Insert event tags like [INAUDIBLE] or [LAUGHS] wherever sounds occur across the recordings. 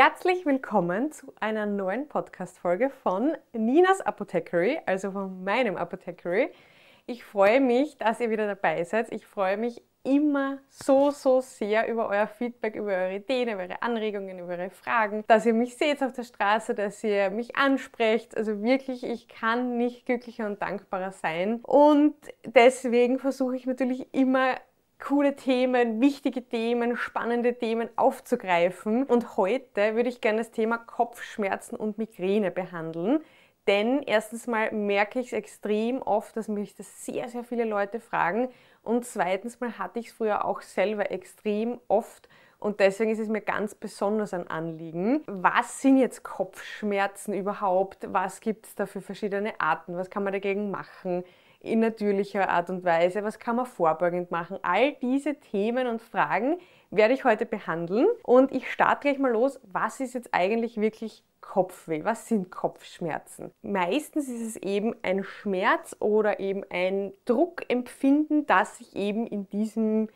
Herzlich willkommen zu einer neuen Podcast-Folge von Ninas Apothecary, also von meinem Apothecary. Ich freue mich, dass ihr wieder dabei seid. Ich freue mich immer so, so sehr über euer Feedback, über eure Ideen, über eure Anregungen, über eure Fragen, dass ihr mich seht auf der Straße, dass ihr mich ansprecht. Also wirklich, ich kann nicht glücklicher und dankbarer sein. Und deswegen versuche ich natürlich immer coole Themen, wichtige Themen, spannende Themen aufzugreifen. Und heute würde ich gerne das Thema Kopfschmerzen und Migräne behandeln. Denn erstens mal merke ich es extrem oft, dass mich das sehr, sehr viele Leute fragen. Und zweitens mal hatte ich es früher auch selber extrem oft. Und deswegen ist es mir ganz besonders ein Anliegen. Was sind jetzt Kopfschmerzen überhaupt? Was gibt es da für verschiedene Arten? Was kann man dagegen machen? In natürlicher Art und Weise? Was kann man vorbeugend machen? All diese Themen und Fragen werde ich heute behandeln. Und ich starte gleich mal los. Was ist jetzt eigentlich wirklich Kopfweh? Was sind Kopfschmerzen? Meistens ist es eben ein Schmerz oder eben ein Druckempfinden, das sich eben in diesem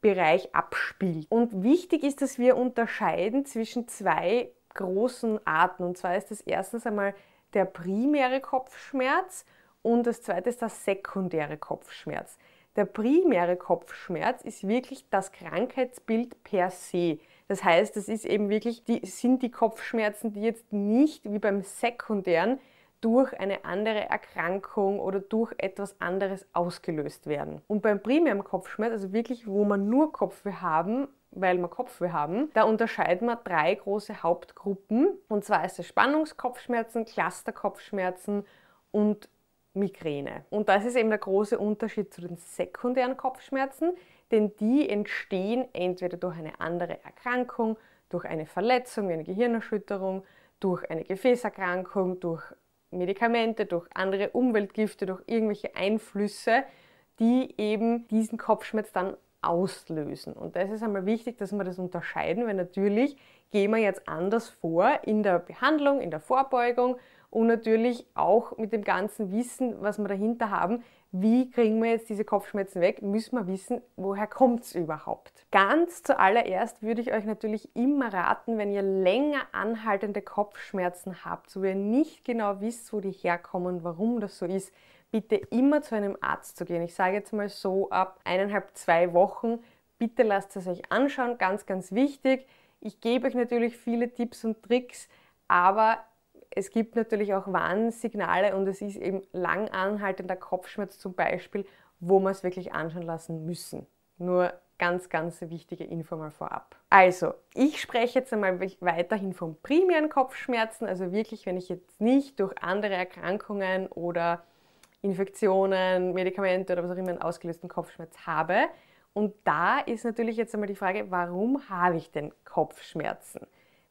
Bereich abspielt. Und wichtig ist, dass wir unterscheiden zwischen zwei großen Arten. Und zwar ist das erstens einmal der primäre Kopfschmerz und das zweite ist der sekundäre Kopfschmerz. Der primäre Kopfschmerz ist wirklich das Krankheitsbild per se. Das heißt, das ist eben wirklich, die, sind die Kopfschmerzen, die jetzt nicht wie beim sekundären durch eine andere Erkrankung oder durch etwas anderes ausgelöst werden. Und beim primären Kopfschmerz, also wirklich, wo man nur Kopfweh haben, weil wir Kopfweh haben, da unterscheiden wir drei große Hauptgruppen. Und zwar ist es Spannungskopfschmerzen, Clusterkopfschmerzen und Migräne. Und das ist eben der große Unterschied zu den sekundären Kopfschmerzen, denn die entstehen entweder durch eine andere Erkrankung, durch eine Verletzung wie eine Gehirnerschütterung, durch eine Gefäßerkrankung, durch Medikamente, durch andere Umweltgifte, durch irgendwelche Einflüsse, die eben diesen Kopfschmerz dann auslösen. Und das ist einmal wichtig, dass wir das unterscheiden, weil natürlich gehen wir jetzt anders vor in der Behandlung, in der Vorbeugung und natürlich auch mit dem ganzen Wissen, was wir dahinter haben, wie kriegen wir jetzt diese Kopfschmerzen weg, müssen wir wissen, woher kommt es überhaupt. Ganz zuallererst würde ich euch natürlich immer raten, wenn ihr länger anhaltende Kopfschmerzen habt, wo ihr nicht genau wisst, wo die herkommen, warum das so ist, bitte immer zu einem Arzt zu gehen. Ich sage jetzt mal so ab eineinhalb, zwei Wochen, bitte lasst es euch anschauen, ganz, ganz wichtig. Ich gebe euch natürlich viele Tipps und Tricks, aber es gibt natürlich auch Warnsignale und es ist eben lang anhaltender Kopfschmerz zum Beispiel, wo wir es wirklich anschauen lassen müssen. Nur ganz, ganz wichtige Info mal vorab. Also, ich spreche jetzt einmal weiterhin von primären Kopfschmerzen, also wirklich, wenn ich jetzt nicht durch andere Erkrankungen oder Infektionen, Medikamente oder was auch immer einen ausgelösten Kopfschmerz habe. Und da ist natürlich jetzt einmal die Frage, warum habe ich denn Kopfschmerzen?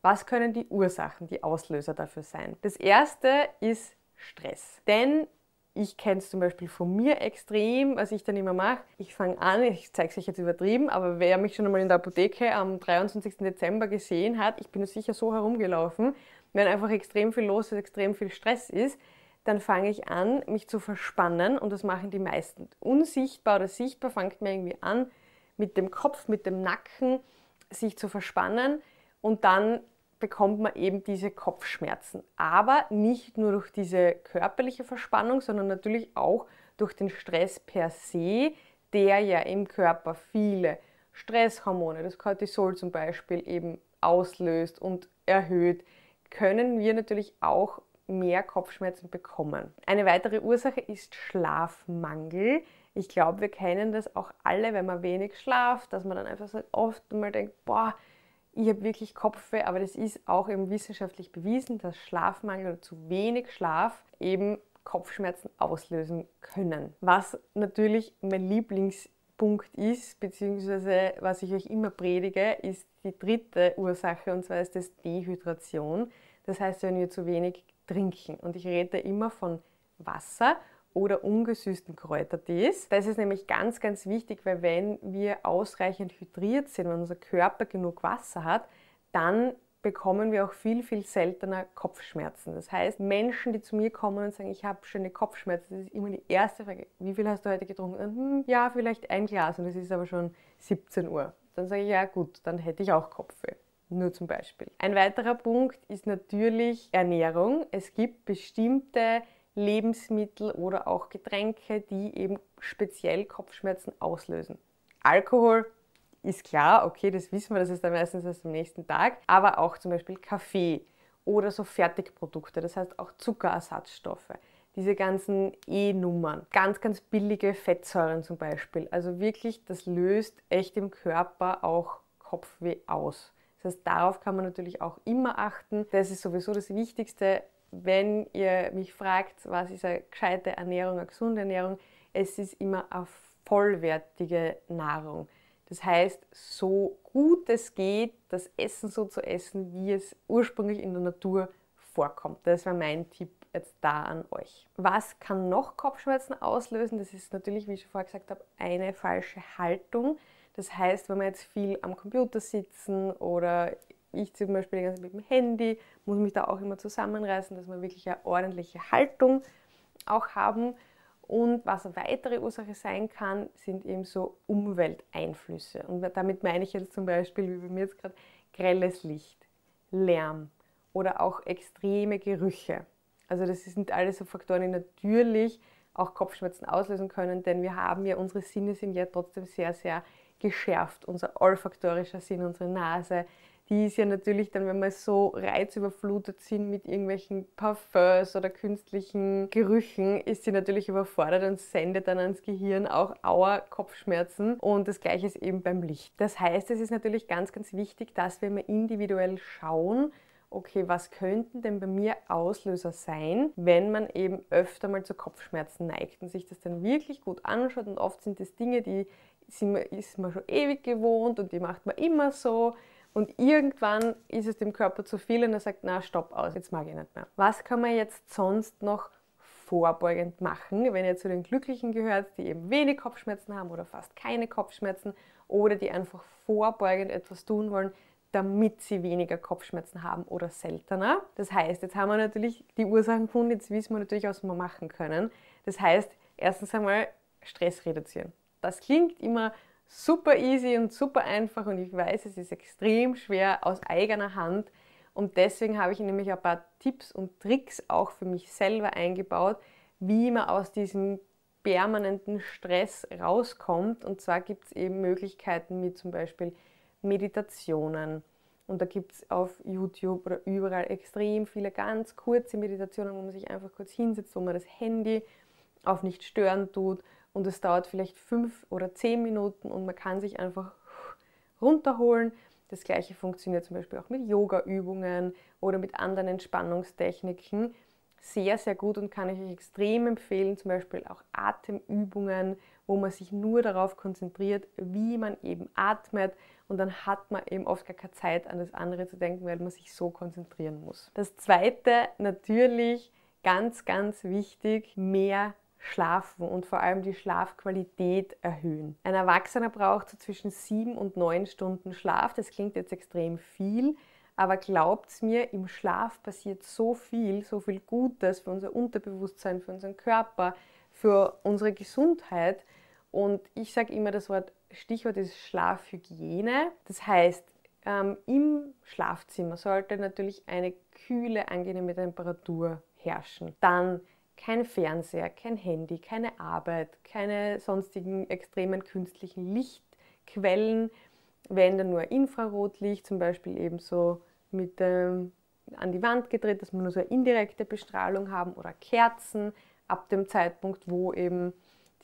Was können die Ursachen, die Auslöser dafür sein? Das erste ist Stress. Denn ich kenne es zum Beispiel von mir extrem, was ich dann immer mache. Ich fange an, ich zeige es euch jetzt übertrieben, aber wer mich schon einmal in der Apotheke am 23. Dezember gesehen hat, ich bin sicher so herumgelaufen, wenn einfach extrem viel los ist, extrem viel Stress ist, dann fange ich an, mich zu verspannen und das machen die meisten. Unsichtbar oder sichtbar fängt man irgendwie an, mit dem Kopf, mit dem Nacken sich zu verspannen und dann bekommt man eben diese Kopfschmerzen. Aber nicht nur durch diese körperliche Verspannung, sondern natürlich auch durch den Stress per se, der ja im Körper viele Stresshormone, das Cortisol zum Beispiel, eben auslöst und erhöht, können wir natürlich auch mehr Kopfschmerzen bekommen. Eine weitere Ursache ist Schlafmangel. Ich glaube, wir kennen das auch alle, wenn man wenig schlaft, dass man dann einfach so oft mal denkt, boah, ich habe wirklich Kopfweh, aber das ist auch eben wissenschaftlich bewiesen, dass Schlafmangel oder zu wenig Schlaf eben Kopfschmerzen auslösen können. Was natürlich mein Lieblingspunkt ist, beziehungsweise was ich euch immer predige, ist die dritte Ursache und zwar ist das Dehydration. Das heißt, wenn wir zu wenig trinken. Und ich rede immer von Wasser oder ungesüßten Kräutertees. Das ist nämlich ganz, ganz wichtig, weil wenn wir ausreichend hydriert sind, wenn unser Körper genug Wasser hat, dann bekommen wir auch viel, viel seltener Kopfschmerzen. Das heißt, Menschen, die zu mir kommen und sagen, ich habe schöne Kopfschmerzen, das ist immer die erste Frage, wie viel hast du heute getrunken? Hm, ja, vielleicht ein Glas und es ist aber schon 17 Uhr. Dann sage ich, ja gut, dann hätte ich auch Kopfweh. Nur zum Beispiel. Ein weiterer Punkt ist natürlich Ernährung. Es gibt bestimmte Lebensmittel oder auch Getränke, die eben speziell Kopfschmerzen auslösen. Alkohol ist klar, okay, das wissen wir, das ist dann meistens erst am nächsten Tag, aber auch zum Beispiel Kaffee oder so Fertigprodukte, das heißt auch Zuckerersatzstoffe, diese ganzen E-Nummern, ganz, ganz billige Fettsäuren zum Beispiel. Also wirklich, das löst echt im Körper auch Kopfweh aus. Das heißt, darauf kann man natürlich auch immer achten. Das ist sowieso das Wichtigste. Wenn ihr mich fragt, was ist eine gescheite Ernährung, eine gesunde Ernährung, es ist immer eine vollwertige Nahrung. Das heißt, so gut es geht, das Essen so zu essen, wie es ursprünglich in der Natur vorkommt. Das wäre mein Tipp jetzt da an euch. Was kann noch Kopfschmerzen auslösen? Das ist natürlich, wie ich schon vorher gesagt habe, eine falsche Haltung. Das heißt, wenn wir jetzt viel am Computer sitzen oder ich zum Beispiel die ganze Zeit mit dem Handy, muss mich da auch immer zusammenreißen, dass wir wirklich eine ordentliche Haltung auch haben. Und was eine weitere Ursache sein kann, sind eben so Umwelteinflüsse. Und damit meine ich jetzt zum Beispiel, wie bei mir jetzt gerade, grelles Licht, Lärm oder auch extreme Gerüche. Also das sind alles so Faktoren, die natürlich auch Kopfschmerzen auslösen können, denn wir haben ja, unsere Sinne sind ja trotzdem sehr, sehr geschärft. Unser olfaktorischer Sinn, unsere Nase, die ist ja natürlich dann, wenn wir so reizüberflutet sind mit irgendwelchen Parfums oder künstlichen Gerüchen, ist sie natürlich überfordert und sendet dann ans Gehirn auch Auer, Kopfschmerzen. Und das gleiche ist eben beim Licht. Das heißt, es ist natürlich ganz, ganz wichtig, dass wir immer individuell schauen, okay, was könnten denn bei mir Auslöser sein, wenn man eben öfter mal zu Kopfschmerzen neigt und sich das dann wirklich gut anschaut. Und oft sind das Dinge, die ist man schon ewig gewohnt und die macht man immer so. Und irgendwann ist es dem Körper zu viel und er sagt, na, stopp aus, jetzt mag ich nicht mehr. Was kann man jetzt sonst noch vorbeugend machen, wenn ihr zu den Glücklichen gehört, die eben wenig Kopfschmerzen haben oder fast keine Kopfschmerzen oder die einfach vorbeugend etwas tun wollen, damit sie weniger Kopfschmerzen haben oder seltener. Das heißt, jetzt haben wir natürlich die Ursachen gefunden, jetzt wissen wir natürlich, was wir machen können. Das heißt, erstens einmal Stress reduzieren. Das klingt immer super easy und super einfach und ich weiß, es ist extrem schwer aus eigener Hand. Und deswegen habe ich nämlich ein paar Tipps und Tricks auch für mich selber eingebaut, wie man aus diesem permanenten Stress rauskommt. Und zwar gibt es eben Möglichkeiten wie zum Beispiel Meditationen. Und da gibt es auf YouTube oder überall extrem viele ganz kurze Meditationen, wo man sich einfach kurz hinsetzt, wo man das Handy auf nicht stören tut und es dauert vielleicht fünf oder zehn Minuten und man kann sich einfach runterholen. Das gleiche funktioniert zum Beispiel auch mit Yoga-Übungen oder mit anderen Entspannungstechniken. Sehr, sehr gut und kann ich euch extrem empfehlen, zum Beispiel auch Atemübungen, wo man sich nur darauf konzentriert, wie man eben atmet und dann hat man eben oft gar keine Zeit an das andere zu denken, weil man sich so konzentrieren muss. Das zweite natürlich ganz, ganz wichtig, mehr schlafen und vor allem die Schlafqualität erhöhen. Ein Erwachsener braucht so zwischen sieben und neun Stunden Schlaf. Das klingt jetzt extrem viel, aber glaubt's mir, im Schlaf passiert so viel, so viel Gutes für unser Unterbewusstsein, für unseren Körper, für unsere Gesundheit. Und ich sage immer das Wort, Stichwort ist Schlafhygiene. Das heißt, ähm, im Schlafzimmer sollte natürlich eine kühle, angenehme Temperatur herrschen. Dann kein Fernseher, kein Handy, keine Arbeit, keine sonstigen extremen künstlichen Lichtquellen, wenn dann nur Infrarotlicht, zum Beispiel eben so mit ähm, an die Wand gedreht, dass wir nur so eine indirekte Bestrahlung haben oder Kerzen ab dem Zeitpunkt, wo eben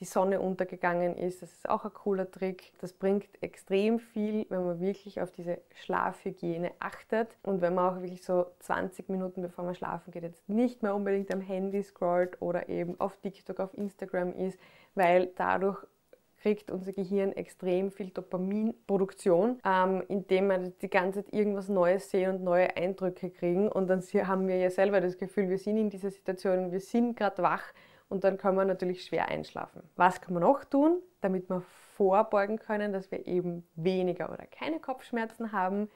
die Sonne untergegangen ist. Das ist auch ein cooler Trick. Das bringt extrem viel, wenn man wirklich auf diese Schlafhygiene achtet und wenn man auch wirklich so 20 Minuten bevor man schlafen geht, jetzt nicht mehr unbedingt am Handy scrollt oder eben auf TikTok, auf Instagram ist, weil dadurch kriegt unser Gehirn extrem viel Dopaminproduktion, ähm, indem wir die ganze Zeit irgendwas Neues sehen und neue Eindrücke kriegen. Und dann [LAUGHS] haben wir ja selber das Gefühl, wir sind in dieser Situation, wir sind gerade wach und dann kann man natürlich schwer einschlafen. Was kann man noch tun, damit wir vorbeugen können, dass wir eben weniger oder keine Kopfschmerzen haben?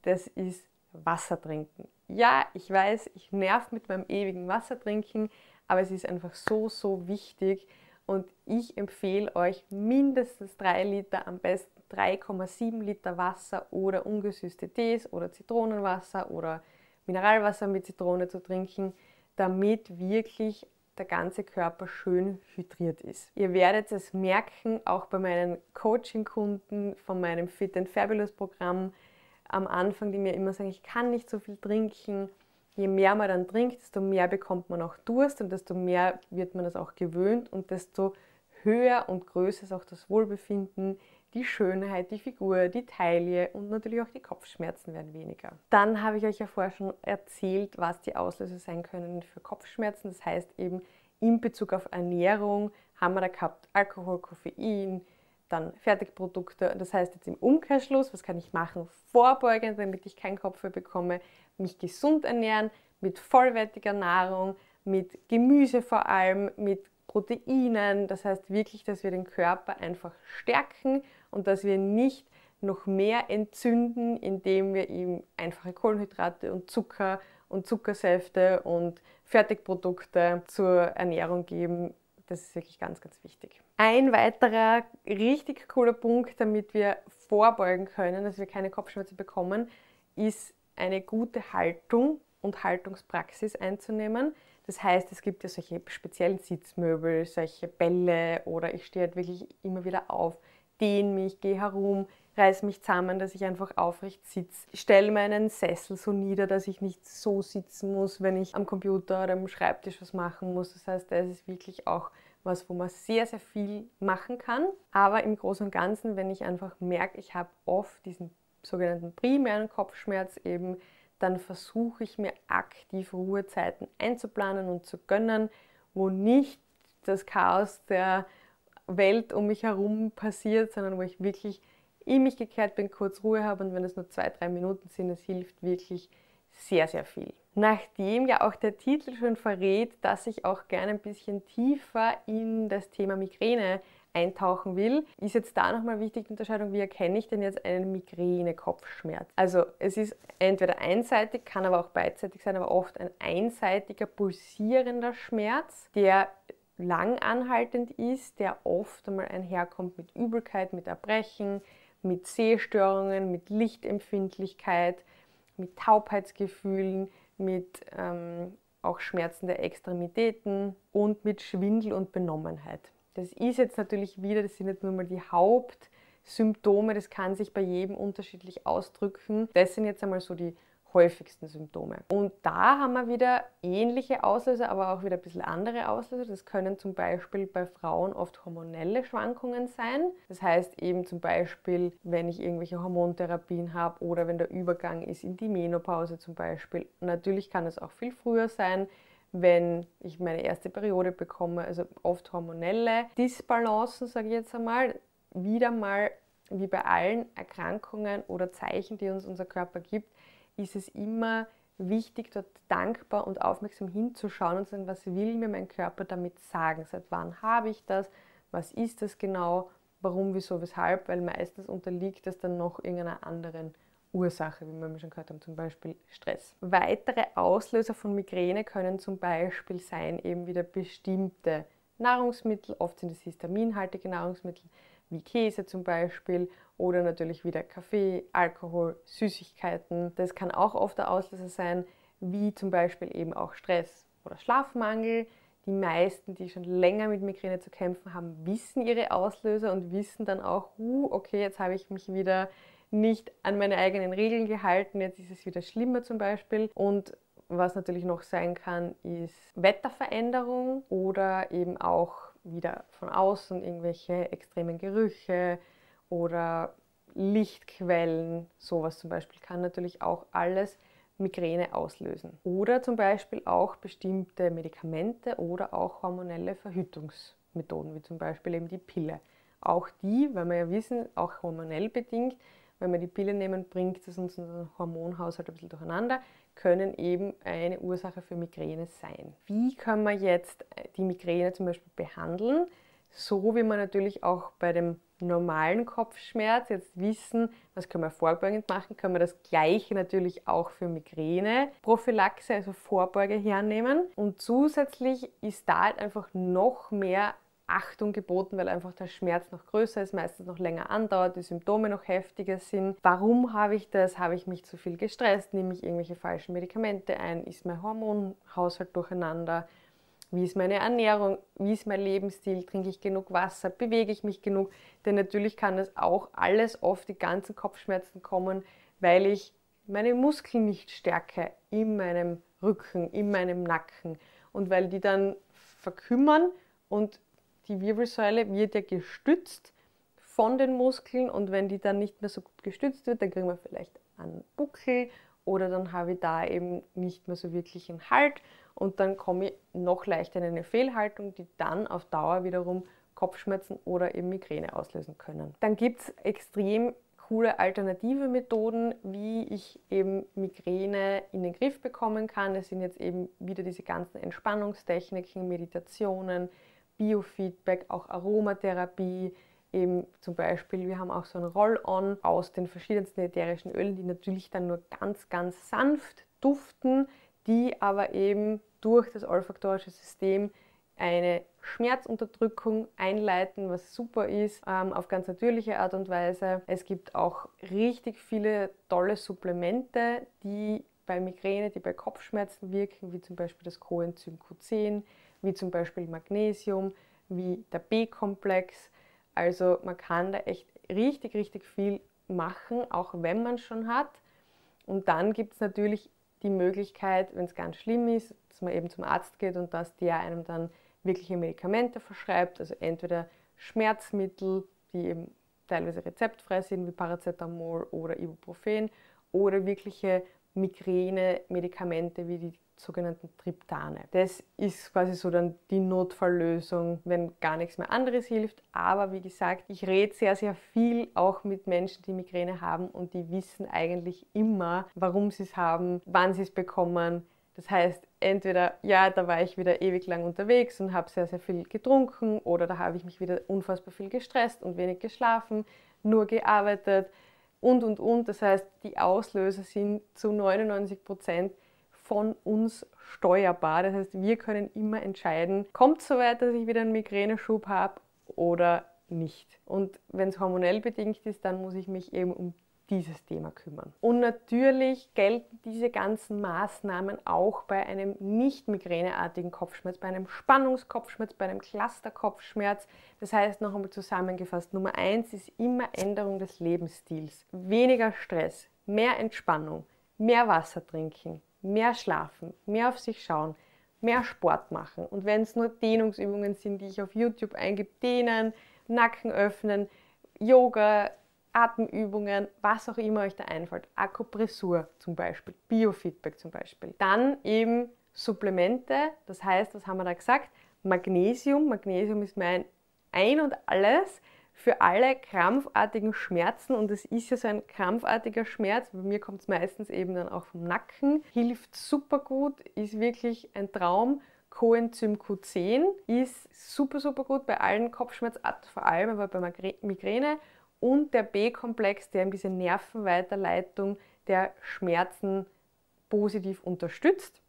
Das ist Wasser trinken. Ja, ich weiß, ich nerv mit meinem ewigen Wasser trinken, aber es ist einfach so, so wichtig und ich empfehle euch mindestens drei Liter, am besten 3,7 Liter Wasser oder ungesüßte Tees oder Zitronenwasser oder Mineralwasser mit Zitrone zu trinken, damit wirklich der ganze Körper schön hydriert ist. Ihr werdet es merken, auch bei meinen Coaching-Kunden von meinem Fit and Fabulous Programm am Anfang, die mir immer sagen, ich kann nicht so viel trinken. Je mehr man dann trinkt, desto mehr bekommt man auch Durst und desto mehr wird man das auch gewöhnt und desto höher und größer ist auch das Wohlbefinden, die Schönheit, die Figur, die Taille und natürlich auch die Kopfschmerzen werden weniger. Dann habe ich euch ja vorher schon erzählt, was die Auslöser sein können für Kopfschmerzen. Das heißt eben in Bezug auf Ernährung haben wir da gehabt Alkohol, Koffein, dann Fertigprodukte. Das heißt jetzt im Umkehrschluss, was kann ich machen vorbeugend, damit ich keinen Kopfweh bekomme? Mich gesund ernähren mit vollwertiger Nahrung, mit Gemüse vor allem, mit Proteinen. Das heißt wirklich, dass wir den Körper einfach stärken und dass wir nicht noch mehr entzünden, indem wir ihm einfache Kohlenhydrate und Zucker und Zuckersäfte und Fertigprodukte zur Ernährung geben. Das ist wirklich ganz, ganz wichtig. Ein weiterer richtig cooler Punkt, damit wir vorbeugen können, dass wir keine Kopfschmerzen bekommen, ist eine gute Haltung und Haltungspraxis einzunehmen. Das heißt, es gibt ja solche speziellen Sitzmöbel, solche Bälle oder ich stehe halt wirklich immer wieder auf, dehne mich, gehe herum, reiße mich zusammen, dass ich einfach aufrecht sitze. Stelle meinen Sessel so nieder, dass ich nicht so sitzen muss, wenn ich am Computer oder am Schreibtisch was machen muss. Das heißt, das ist wirklich auch was, wo man sehr, sehr viel machen kann. Aber im Großen und Ganzen, wenn ich einfach merke, ich habe oft diesen sogenannten primären Kopfschmerz eben, dann versuche ich mir aktiv Ruhezeiten einzuplanen und zu gönnen, wo nicht das Chaos der Welt um mich herum passiert, sondern wo ich wirklich in mich gekehrt bin, kurz Ruhe habe und wenn es nur zwei, drei Minuten sind, es hilft wirklich sehr, sehr viel. Nachdem ja auch der Titel schon verrät, dass ich auch gerne ein bisschen tiefer in das Thema Migräne eintauchen will, ist jetzt da nochmal wichtig die Unterscheidung, wie erkenne ich denn jetzt einen Migräne-Kopfschmerz? Also es ist entweder einseitig, kann aber auch beidseitig sein, aber oft ein einseitiger pulsierender Schmerz, der lang anhaltend ist, der oft einmal einherkommt mit Übelkeit, mit Erbrechen, mit Sehstörungen, mit Lichtempfindlichkeit, mit Taubheitsgefühlen, mit ähm, auch Schmerzen der Extremitäten und mit Schwindel und Benommenheit. Das ist jetzt natürlich wieder, das sind jetzt nur mal die Hauptsymptome, das kann sich bei jedem unterschiedlich ausdrücken. Das sind jetzt einmal so die häufigsten Symptome. Und da haben wir wieder ähnliche Auslöser, aber auch wieder ein bisschen andere Auslöser. Das können zum Beispiel bei Frauen oft hormonelle Schwankungen sein. Das heißt eben zum Beispiel, wenn ich irgendwelche Hormontherapien habe oder wenn der Übergang ist in die Menopause zum Beispiel. natürlich kann es auch viel früher sein wenn ich meine erste Periode bekomme, also oft hormonelle Disbalancen, sage ich jetzt einmal, wieder mal wie bei allen Erkrankungen oder Zeichen, die uns unser Körper gibt, ist es immer wichtig, dort dankbar und aufmerksam hinzuschauen und zu sagen, was will mir mein Körper damit sagen? Seit wann habe ich das? Was ist das genau? Warum, wieso, weshalb? Weil meistens unterliegt das dann noch irgendeiner anderen Ursache, wie wir schon gehört haben, zum Beispiel Stress. Weitere Auslöser von Migräne können zum Beispiel sein, eben wieder bestimmte Nahrungsmittel, oft sind es histaminhaltige Nahrungsmittel, wie Käse zum Beispiel, oder natürlich wieder Kaffee, Alkohol, Süßigkeiten. Das kann auch oft der Auslöser sein, wie zum Beispiel eben auch Stress oder Schlafmangel. Die meisten, die schon länger mit Migräne zu kämpfen haben, wissen ihre Auslöser und wissen dann auch, uh, okay, jetzt habe ich mich wieder nicht an meine eigenen Regeln gehalten, jetzt ist es wieder schlimmer zum Beispiel. Und was natürlich noch sein kann, ist Wetterveränderung oder eben auch wieder von außen irgendwelche extremen Gerüche oder Lichtquellen, sowas zum Beispiel, kann natürlich auch alles Migräne auslösen. Oder zum Beispiel auch bestimmte Medikamente oder auch hormonelle Verhütungsmethoden, wie zum Beispiel eben die Pille. Auch die, weil wir ja wissen, auch hormonell bedingt, wenn wir die Pille nehmen, bringt es uns unseren Hormonhaushalt ein bisschen durcheinander, können eben eine Ursache für Migräne sein. Wie können wir jetzt die Migräne zum Beispiel behandeln? So wie wir natürlich auch bei dem normalen Kopfschmerz jetzt wissen, was können wir vorbeugend machen, können wir das gleiche natürlich auch für Migräne, Prophylaxe, also Vorbeuge hernehmen. Und zusätzlich ist da halt einfach noch mehr Achtung geboten, weil einfach der Schmerz noch größer ist, meistens noch länger andauert, die Symptome noch heftiger sind. Warum habe ich das? Habe ich mich zu viel gestresst? Nehme ich irgendwelche falschen Medikamente ein? Ist mein Hormonhaushalt durcheinander? Wie ist meine Ernährung? Wie ist mein Lebensstil? Trinke ich genug Wasser? Bewege ich mich genug? Denn natürlich kann das auch alles oft die ganzen Kopfschmerzen kommen, weil ich meine Muskeln nicht stärke in meinem Rücken, in meinem Nacken und weil die dann verkümmern und die Wirbelsäule wird ja gestützt von den Muskeln und wenn die dann nicht mehr so gut gestützt wird, dann kriegen wir vielleicht einen Buckel oder dann habe ich da eben nicht mehr so wirklich einen Halt und dann komme ich noch leichter in eine Fehlhaltung, die dann auf Dauer wiederum Kopfschmerzen oder eben Migräne auslösen können. Dann gibt es extrem coole alternative Methoden, wie ich eben Migräne in den Griff bekommen kann. Es sind jetzt eben wieder diese ganzen Entspannungstechniken, Meditationen, Biofeedback, auch Aromatherapie, eben zum Beispiel, wir haben auch so ein Roll-On aus den verschiedensten ätherischen Ölen, die natürlich dann nur ganz, ganz sanft duften, die aber eben durch das olfaktorische System eine Schmerzunterdrückung einleiten, was super ist, ähm, auf ganz natürliche Art und Weise. Es gibt auch richtig viele tolle Supplemente, die bei Migräne, die bei Kopfschmerzen wirken, wie zum Beispiel das Coenzym Q10, wie zum Beispiel Magnesium, wie der B-Komplex. Also man kann da echt richtig, richtig viel machen, auch wenn man schon hat. Und dann gibt es natürlich die Möglichkeit, wenn es ganz schlimm ist, dass man eben zum Arzt geht und dass der einem dann wirkliche Medikamente verschreibt, also entweder Schmerzmittel, die eben teilweise rezeptfrei sind, wie Paracetamol oder Ibuprofen, oder wirkliche Migräne-Medikamente wie die sogenannten Triptane. Das ist quasi so dann die Notfalllösung, wenn gar nichts mehr anderes hilft. Aber wie gesagt, ich rede sehr, sehr viel auch mit Menschen, die Migräne haben und die wissen eigentlich immer, warum sie es haben, wann sie es bekommen, das heißt, entweder, ja, da war ich wieder ewig lang unterwegs und habe sehr, sehr viel getrunken oder da habe ich mich wieder unfassbar viel gestresst und wenig geschlafen, nur gearbeitet und, und, und. Das heißt, die Auslöser sind zu 99 Prozent von uns steuerbar. Das heißt, wir können immer entscheiden, kommt es so weit, dass ich wieder einen Migräneschub habe oder nicht. Und wenn es hormonell bedingt ist, dann muss ich mich eben um dieses Thema kümmern. Und natürlich gelten diese ganzen Maßnahmen auch bei einem nicht migräneartigen Kopfschmerz, bei einem Spannungskopfschmerz, bei einem Clusterkopfschmerz. Das heißt, noch einmal zusammengefasst, Nummer eins ist immer Änderung des Lebensstils. Weniger Stress, mehr Entspannung, mehr Wasser trinken, mehr schlafen, mehr auf sich schauen, mehr Sport machen. Und wenn es nur Dehnungsübungen sind, die ich auf YouTube eingebe, dehnen, Nacken öffnen, Yoga, Atemübungen, was auch immer euch da einfällt. Akupressur zum Beispiel, Biofeedback zum Beispiel. Dann eben Supplemente, das heißt, was haben wir da gesagt? Magnesium. Magnesium ist mein Ein und Alles für alle krampfartigen Schmerzen und es ist ja so ein krampfartiger Schmerz. Bei mir kommt es meistens eben dann auch vom Nacken. Hilft super gut, ist wirklich ein Traum. Coenzym Q10 ist super, super gut bei allen Kopfschmerzarten, vor allem aber bei Migräne und der B-Komplex, der eben diese Nervenweiterleitung der Schmerzen positiv unterstützt.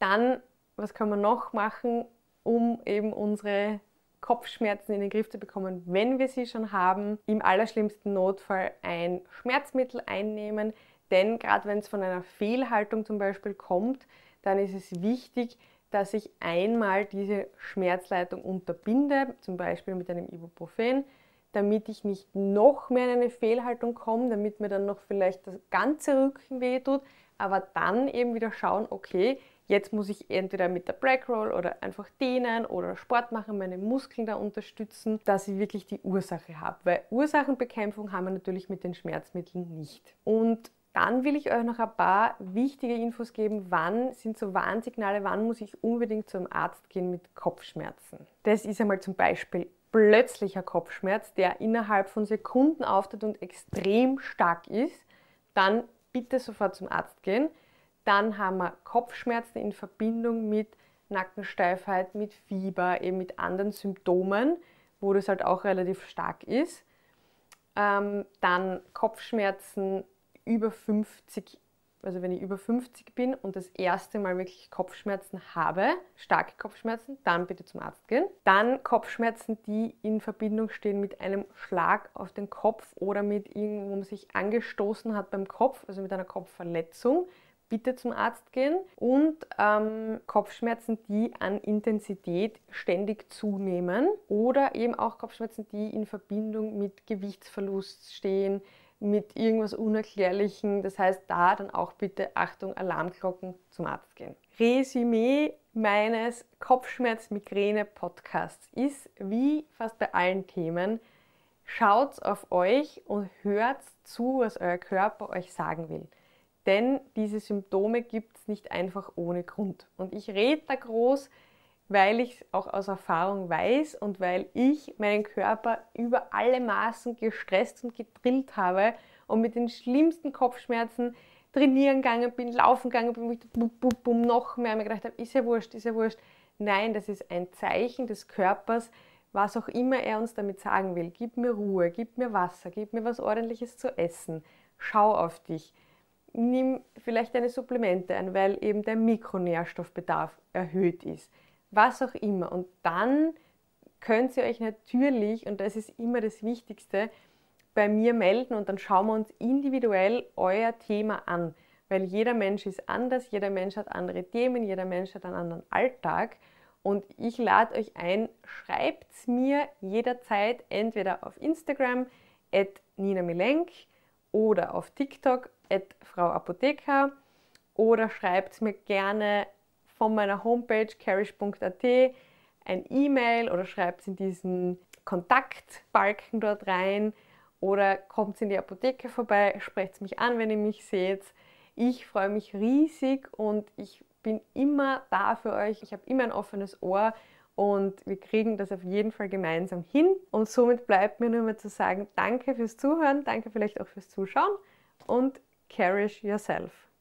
Dann, was kann man noch machen, um eben unsere Kopfschmerzen in den Griff zu bekommen, wenn wir sie schon haben? Im allerschlimmsten Notfall ein Schmerzmittel einnehmen, denn gerade wenn es von einer Fehlhaltung zum Beispiel kommt, dann ist es wichtig, dass ich einmal diese Schmerzleitung unterbinde, zum Beispiel mit einem Ibuprofen, damit ich nicht noch mehr in eine Fehlhaltung komme, damit mir dann noch vielleicht das ganze Rücken wehtut, aber dann eben wieder schauen, okay, jetzt muss ich entweder mit der Black Roll oder einfach dehnen oder Sport machen, meine Muskeln da unterstützen, dass ich wirklich die Ursache habe. Weil Ursachenbekämpfung haben wir natürlich mit den Schmerzmitteln nicht. Und dann will ich euch noch ein paar wichtige Infos geben, wann sind so Warnsignale, wann muss ich unbedingt zum Arzt gehen mit Kopfschmerzen. Das ist einmal zum Beispiel plötzlicher Kopfschmerz, der innerhalb von Sekunden auftritt und extrem stark ist, dann bitte sofort zum Arzt gehen. Dann haben wir Kopfschmerzen in Verbindung mit Nackensteifheit, mit Fieber, eben mit anderen Symptomen, wo das halt auch relativ stark ist. Ähm, dann Kopfschmerzen über 50 also wenn ich über 50 bin und das erste Mal wirklich Kopfschmerzen habe, starke Kopfschmerzen, dann bitte zum Arzt gehen. Dann Kopfschmerzen, die in Verbindung stehen mit einem Schlag auf den Kopf oder mit irgendwo, wo man sich angestoßen hat beim Kopf, also mit einer Kopfverletzung bitte zum Arzt gehen. Und ähm, Kopfschmerzen, die an Intensität ständig zunehmen oder eben auch Kopfschmerzen, die in Verbindung mit Gewichtsverlust stehen, mit irgendwas Unerklärlichem. Das heißt, da dann auch bitte Achtung, Alarmglocken zum Arzt gehen. Resümee meines Kopfschmerz-Migräne-Podcasts ist, wie fast bei allen Themen, schaut auf euch und hört zu, was euer Körper euch sagen will. Denn diese Symptome gibt es nicht einfach ohne Grund. Und ich rede da groß, weil ich es auch aus Erfahrung weiß und weil ich meinen Körper über alle Maßen gestresst und gedrillt habe und mit den schlimmsten Kopfschmerzen trainieren gegangen bin, laufen gegangen bin, bum, bum, bum, noch mehr mir gedacht habe, ist ja wurscht, ist ja wurscht. Nein, das ist ein Zeichen des Körpers, was auch immer er uns damit sagen will. Gib mir Ruhe, gib mir Wasser, gib mir was ordentliches zu essen. Schau auf dich nimm vielleicht deine Supplemente ein, weil eben der Mikronährstoffbedarf erhöht ist. Was auch immer. Und dann könnt ihr euch natürlich, und das ist immer das Wichtigste, bei mir melden und dann schauen wir uns individuell euer Thema an. Weil jeder Mensch ist anders, jeder Mensch hat andere Themen, jeder Mensch hat einen anderen Alltag. Und ich lade euch ein, schreibt es mir jederzeit entweder auf Instagram at Nina Milenk oder auf TikTok Frau Apotheker oder schreibt mir gerne von meiner Homepage carish.at ein E-Mail oder schreibt in diesen Kontaktbalken dort rein oder kommt in die Apotheke vorbei, sprecht mich an, wenn ihr mich seht. Ich freue mich riesig und ich bin immer da für euch. Ich habe immer ein offenes Ohr und wir kriegen das auf jeden Fall gemeinsam hin. Und somit bleibt mir nur mehr zu sagen, danke fürs Zuhören, danke vielleicht auch fürs Zuschauen und cherish yourself.